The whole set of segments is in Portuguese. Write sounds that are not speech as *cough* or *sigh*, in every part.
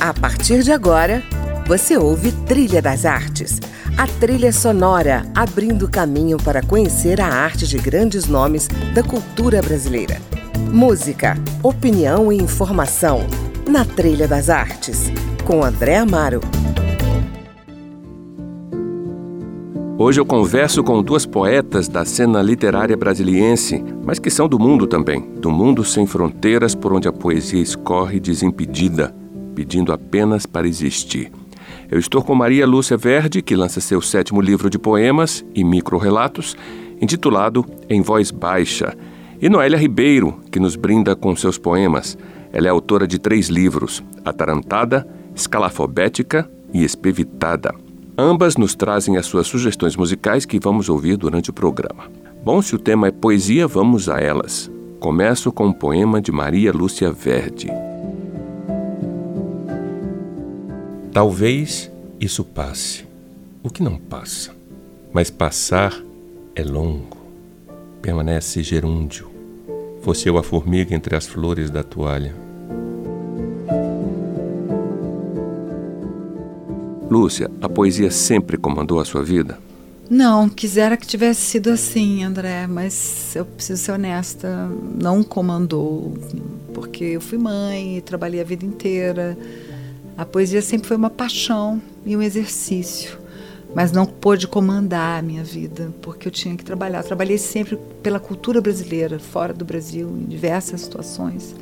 A partir de agora, você ouve Trilha das Artes, a trilha sonora abrindo caminho para conhecer a arte de grandes nomes da cultura brasileira. Música, opinião e informação na Trilha das Artes, com André Amaro. Hoje eu converso com duas poetas da cena literária brasiliense, mas que são do mundo também, do mundo sem fronteiras por onde a poesia escorre desimpedida, pedindo apenas para existir. Eu estou com Maria Lúcia Verde, que lança seu sétimo livro de poemas e microrelatos, intitulado Em Voz Baixa, e Noélia Ribeiro, que nos brinda com seus poemas. Ela é autora de três livros: Atarantada, Escalafobética e Espevitada. Ambas nos trazem as suas sugestões musicais que vamos ouvir durante o programa. Bom, se o tema é poesia, vamos a elas. Começo com um poema de Maria Lúcia Verde. Talvez isso passe, o que não passa, mas passar é longo. Permanece gerúndio. Fosse eu a formiga entre as flores da toalha. Lúcia, a poesia sempre comandou a sua vida? Não, quisera que tivesse sido assim, André, mas eu preciso ser honesta, não comandou, porque eu fui mãe e trabalhei a vida inteira. A poesia sempre foi uma paixão e um exercício, mas não pôde comandar a minha vida, porque eu tinha que trabalhar. Eu trabalhei sempre pela cultura brasileira, fora do Brasil, em diversas situações,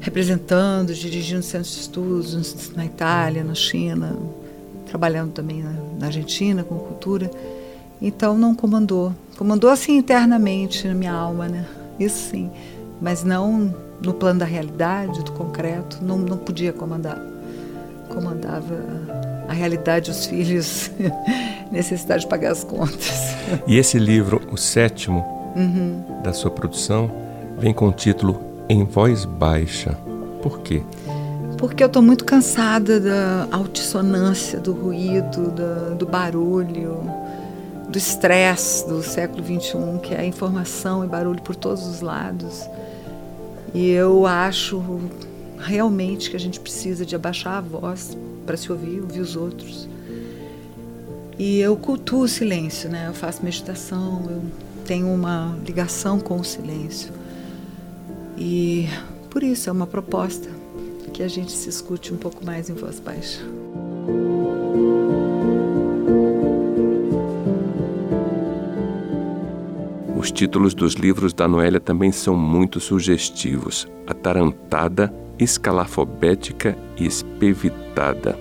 representando, dirigindo centros de estudos na Itália, na China, trabalhando também na, na Argentina com cultura. Então não comandou. Comandou assim internamente na minha alma, né? Isso sim. Mas não no plano da realidade, do concreto, não, não podia comandar. Comandava a realidade, os filhos, *laughs* necessidade de pagar as contas. E esse livro, o sétimo uhum. da sua produção, vem com o título Em Voz Baixa. Por quê? porque eu estou muito cansada da altissonância, do ruído, da, do barulho, do estresse do século XXI, que é informação e barulho por todos os lados. E eu acho realmente que a gente precisa de abaixar a voz para se ouvir, ouvir os outros. E eu cultuo o silêncio, né? Eu faço meditação, eu tenho uma ligação com o silêncio. E por isso é uma proposta que a gente se escute um pouco mais em voz baixa. Os títulos dos livros da Noélia também são muito sugestivos: Atarantada, Escalafobética e Espevitada.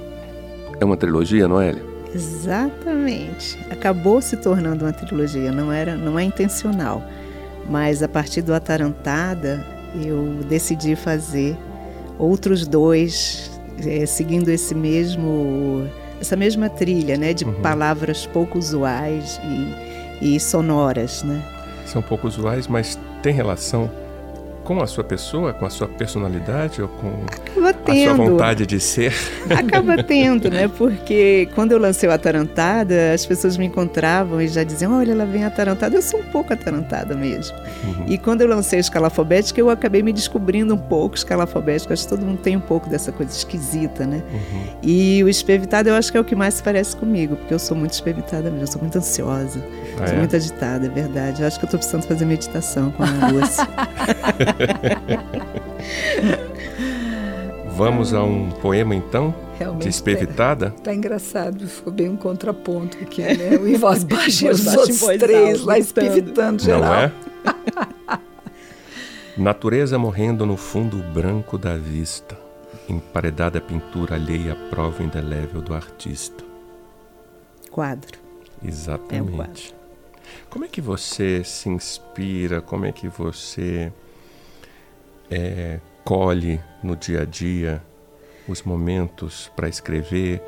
É uma trilogia, Noélia? Exatamente. Acabou se tornando uma trilogia, não era, não é intencional. Mas a partir do Atarantada, eu decidi fazer outros dois é, seguindo esse mesmo essa mesma trilha, né, de uhum. palavras pouco usuais e, e sonoras, né? São pouco usuais, mas tem relação com a sua pessoa, com a sua personalidade ou com a sua vontade de ser? Acaba *laughs* tendo, né? Porque quando eu lancei o Atarantada, as pessoas me encontravam e já diziam: olha, ela vem atarantada. Eu sou um pouco atarantada mesmo. Uhum. E quando eu lancei a escalafobética, eu acabei me descobrindo um pouco escalafobética. Acho que todo mundo tem um pouco dessa coisa esquisita, né? Uhum. E o espevitado eu acho que é o que mais se parece comigo, porque eu sou muito espevitada mesmo, eu sou muito ansiosa, ah, sou é? muito agitada, é verdade. Eu acho que eu estou precisando fazer meditação com a Lúcia. *laughs* *laughs* Vamos a um poema então? Realmente. De espevitada? Tá, tá, engraçado, ficou bem um contraponto aqui, né? O *laughs* em voz baixa e os outros três lá espevitando geral. Não é? *laughs* Natureza morrendo no fundo branco da vista, emparedada pintura alheia à prova indelével do artista. Quadro. Exatamente. É um quadro. Como é que você se inspira? Como é que você é, colhe no dia a dia os momentos para escrever,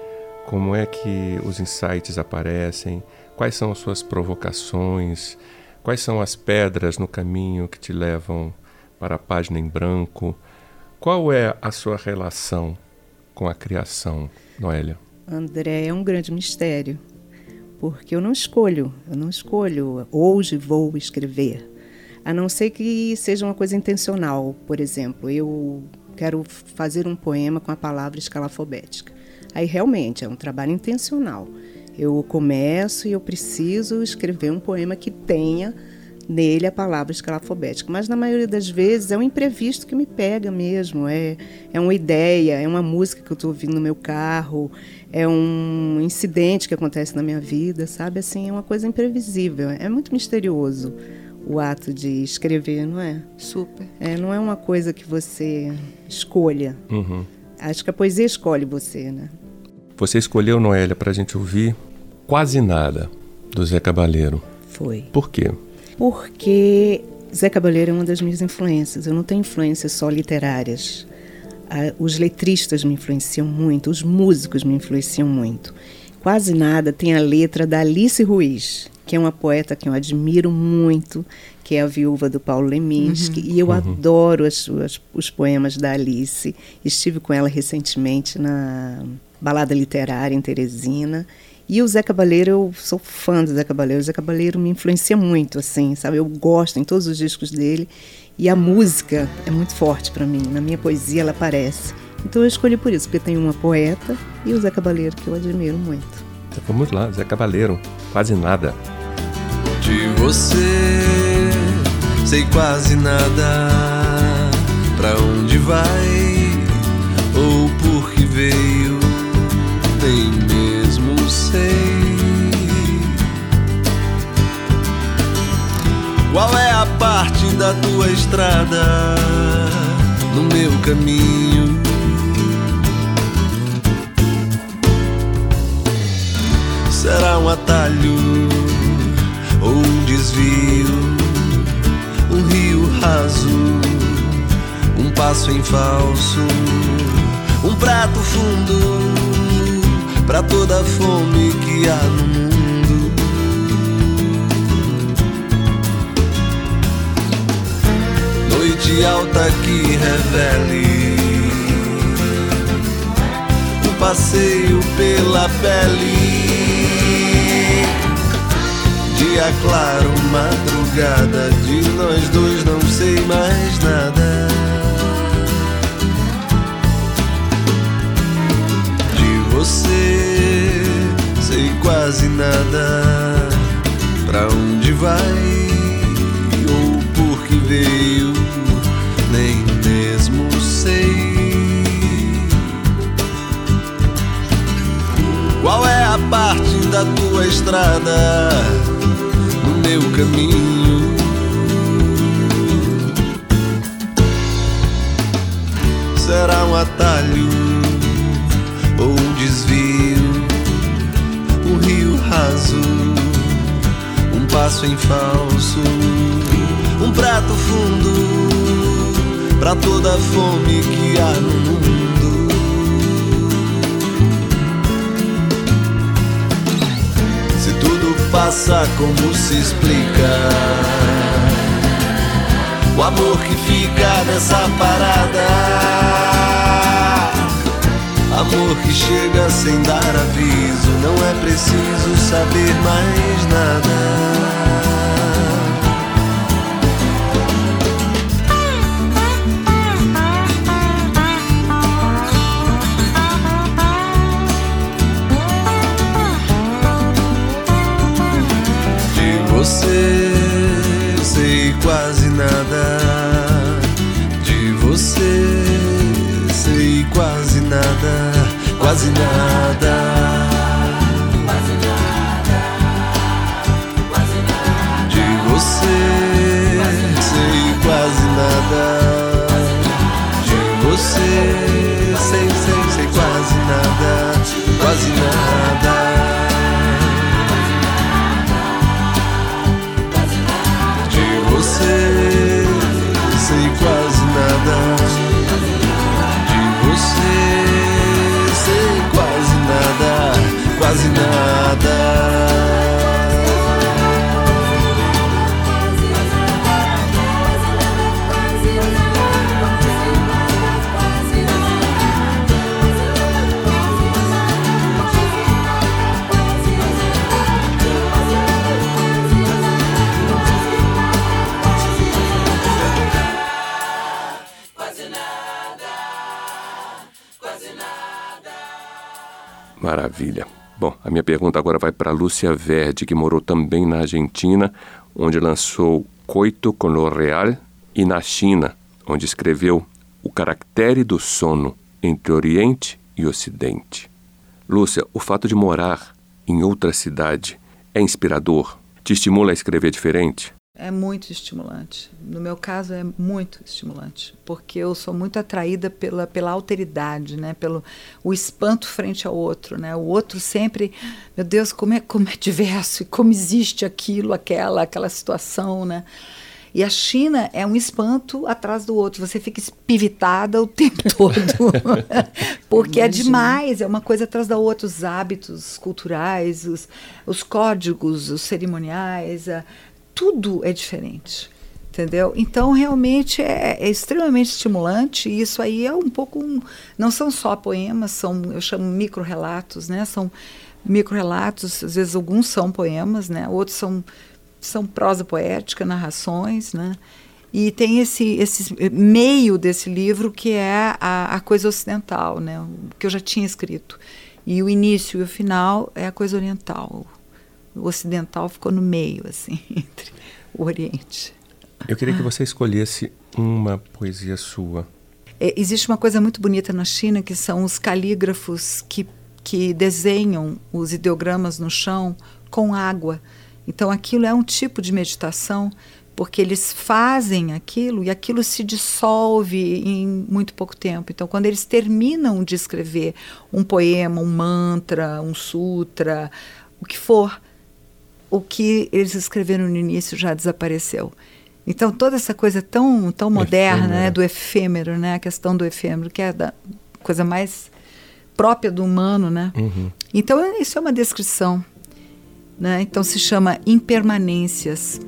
como é que os insights aparecem, quais são as suas provocações, quais são as pedras no caminho que te levam para a página em branco. Qual é a sua relação com a criação, Noélia? André, é um grande mistério, porque eu não escolho, eu não escolho, hoje vou escrever a não ser que seja uma coisa intencional. Por exemplo, eu quero fazer um poema com a palavra escalafobética. Aí realmente é um trabalho intencional. Eu começo e eu preciso escrever um poema que tenha nele a palavra escalafobética. Mas na maioria das vezes é um imprevisto que me pega mesmo. É, é uma ideia, é uma música que eu estou ouvindo no meu carro, é um incidente que acontece na minha vida, sabe? Assim, é uma coisa imprevisível. É muito misterioso o ato de escrever, não é? Super. É, não é uma coisa que você escolha. Uhum. Acho que a poesia escolhe você, né? Você escolheu, Noélia, para a gente ouvir Quase Nada, do Zé Cabaleiro. Foi. Por quê? Porque Zé Cabaleiro é uma das minhas influências. Eu não tenho influências só literárias. Ah, os letristas me influenciam muito, os músicos me influenciam muito. Quase nada tem a letra da Alice Ruiz, que é uma poeta que eu admiro muito, que é a viúva do Paulo Leminski, uhum. e eu uhum. adoro as, as, os poemas da Alice. Estive com ela recentemente na balada literária em Teresina. E o Zé Cabaleiro, eu sou fã do Zé Cabaleiro. O Zé Cabaleiro me influencia muito, assim, sabe? Eu gosto em todos os discos dele. E a música é muito forte para mim. Na minha poesia ela aparece. Então eu escolhi por isso, porque tem uma poeta e o Zé Cabaleiro, que eu admiro muito. Então vamos lá, Zé Cabaleiro, quase nada. De você sei quase nada. Pra onde vai ou por que veio, nem sei. Qual é a parte da tua estrada no meu caminho? Será um atalho desvio? Um rio raso, um passo em falso, um prato fundo para toda a fome que há no mundo. Noite alta que revele um passeio pela pele. Dia claro, madrugada, de nós dois não sei mais nada. você sei quase nada. Pra onde vai ou por que veio nem mesmo sei. Qual é a parte da tua estrada meu caminho será um atalho ou um desvio, um rio raso, um passo em falso, um prato fundo para toda a fome que há no mundo. Passa, como se explica? O amor que fica nessa parada Amor que chega sem dar aviso, não é preciso saber mais nada. Minha pergunta agora vai para Lúcia Verde, que morou também na Argentina, onde lançou Coito con lo Real, e na China, onde escreveu O Caractere do Sono entre Oriente e Ocidente. Lúcia, o fato de morar em outra cidade é inspirador? Te estimula a escrever diferente? É muito estimulante. No meu caso é muito estimulante, porque eu sou muito atraída pela, pela alteridade, né? Pelo o espanto frente ao outro, né? O outro sempre, meu Deus, como é como é diverso e como existe aquilo, aquela, aquela situação, né? E a China é um espanto atrás do outro. Você fica espivitada o tempo *laughs* todo. *laughs* Porque é demais, é uma coisa atrás da outra. Os hábitos culturais, os, os códigos, os cerimoniais, a, tudo é diferente. Entendeu? Então, realmente é, é, extremamente estimulante. E isso aí é um pouco. Um, não são só poemas, são, eu chamo micro-relatos, né? São micro-relatos, às vezes alguns são poemas, né? Outros são são prosa poética, narrações, né? E tem esse, esse meio desse livro que é a, a coisa ocidental, né? O que eu já tinha escrito. E o início e o final é a coisa oriental. O ocidental ficou no meio, assim, *laughs* entre o Oriente. Eu queria que você escolhesse uma poesia sua. É, existe uma coisa muito bonita na China que são os calígrafos que, que desenham os ideogramas no chão com água. Então aquilo é um tipo de meditação, porque eles fazem aquilo e aquilo se dissolve em muito pouco tempo. Então quando eles terminam de escrever um poema, um mantra, um sutra, o que for, o que eles escreveram no início já desapareceu. Então toda essa coisa tão tão moderna, né, do efêmero, né, a questão do efêmero, que é da coisa mais própria do humano, né? Uhum. Então isso é uma descrição né? Então se chama Impermanências.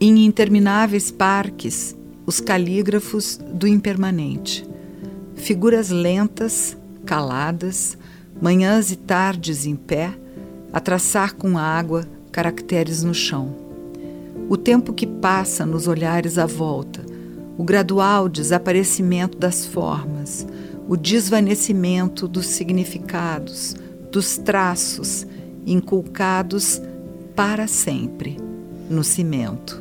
Em intermináveis parques, os calígrafos do impermanente. Figuras lentas, caladas, manhãs e tardes em pé, a traçar com água caracteres no chão. O tempo que passa nos olhares à volta, o gradual desaparecimento das formas, o desvanecimento dos significados, dos traços inculcados para sempre no cimento.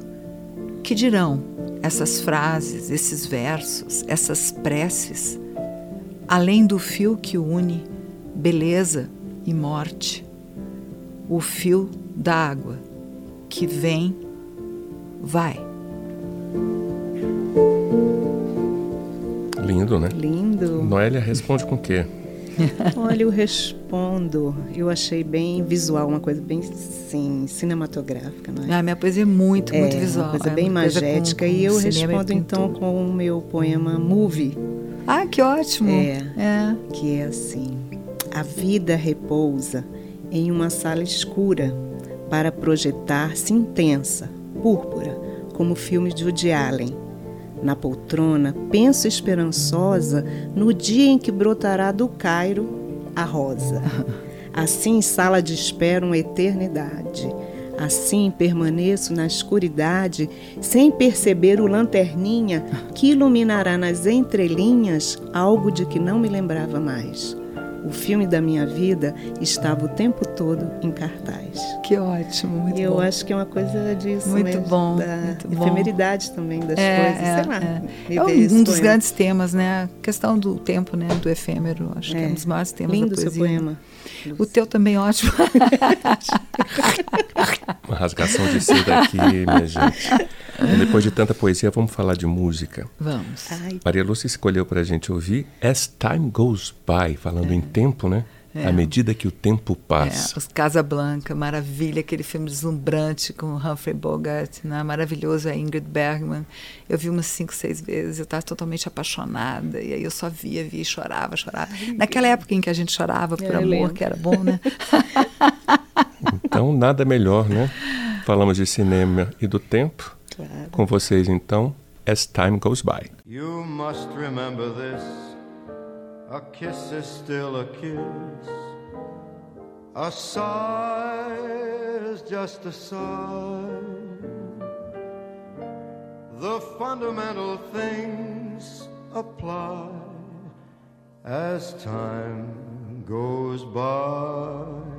Que dirão essas frases, esses versos, essas preces, além do fio que une beleza e morte, o fio da água que vem, vai. Lindo, né? Lindo. Noélia responde com o quê? *laughs* Olha, eu respondo. Eu achei bem visual, uma coisa bem sim, cinematográfica, não é? Ah, minha poesia é muito, muito é, visual. Uma coisa é bem uma magética. Coisa com, com e eu respondo então com o meu poema Movie. Ah, que ótimo! É, é. Que é assim: A vida repousa em uma sala escura para projetar-se intensa, púrpura, como filmes de Woody Allen na poltrona, penso esperançosa no dia em que brotará do Cairo a rosa. *laughs* Assim, sala de espera uma eternidade. Assim permaneço na escuridade, sem perceber o lanterninha que iluminará nas entrelinhas algo de que não me lembrava mais o filme da minha vida estava o tempo todo em cartaz. Que ótimo, muito e eu bom. acho que é uma coisa disso muito mesmo, bom, da muito efemeridade bom. também das é, coisas, é, sei lá. É, é um, um dos grandes temas, né? A questão do tempo, né? Do efêmero, acho que é um dos maiores temas Lindo da poesia. seu poema. O teu também é ótimo. *laughs* Uma rasgação de seda aqui, minha gente. Depois de tanta poesia, vamos falar de música. Vamos. Ai. Maria Lúcia escolheu para a gente ouvir As Time Goes By, falando é. em tempo, né? É. À medida que o tempo passa. É, os Casablanca, maravilha, aquele filme deslumbrante com Humphrey Bogart, né? maravilhoso, a Ingrid Bergman. Eu vi umas cinco, seis vezes, eu estava totalmente apaixonada, e aí eu só via, via e chorava, chorava. Naquela época em que a gente chorava por amor, lembro. que era bom, né? *laughs* então, nada melhor, né? Falamos de cinema e do tempo. Claro. Com vocês, então, As Time Goes By. You must remember this. A kiss is still a kiss. A sigh is just a sigh. The fundamental things apply as time goes by.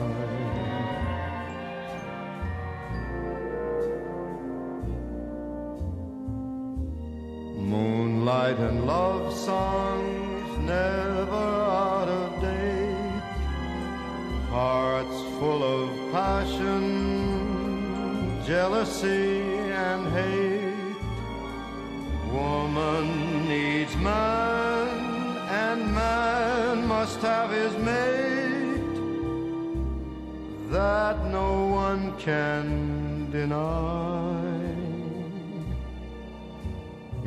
And love songs never out of date. Hearts full of passion, jealousy, and hate. Woman needs man, and man must have his mate. That no one can deny.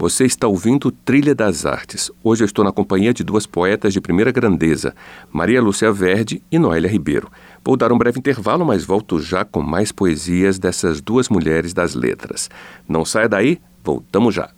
Você está ouvindo Trilha das Artes. Hoje eu estou na companhia de duas poetas de primeira grandeza, Maria Lúcia Verde e Noélia Ribeiro. Vou dar um breve intervalo, mas volto já com mais poesias dessas duas mulheres das letras. Não saia daí, voltamos já.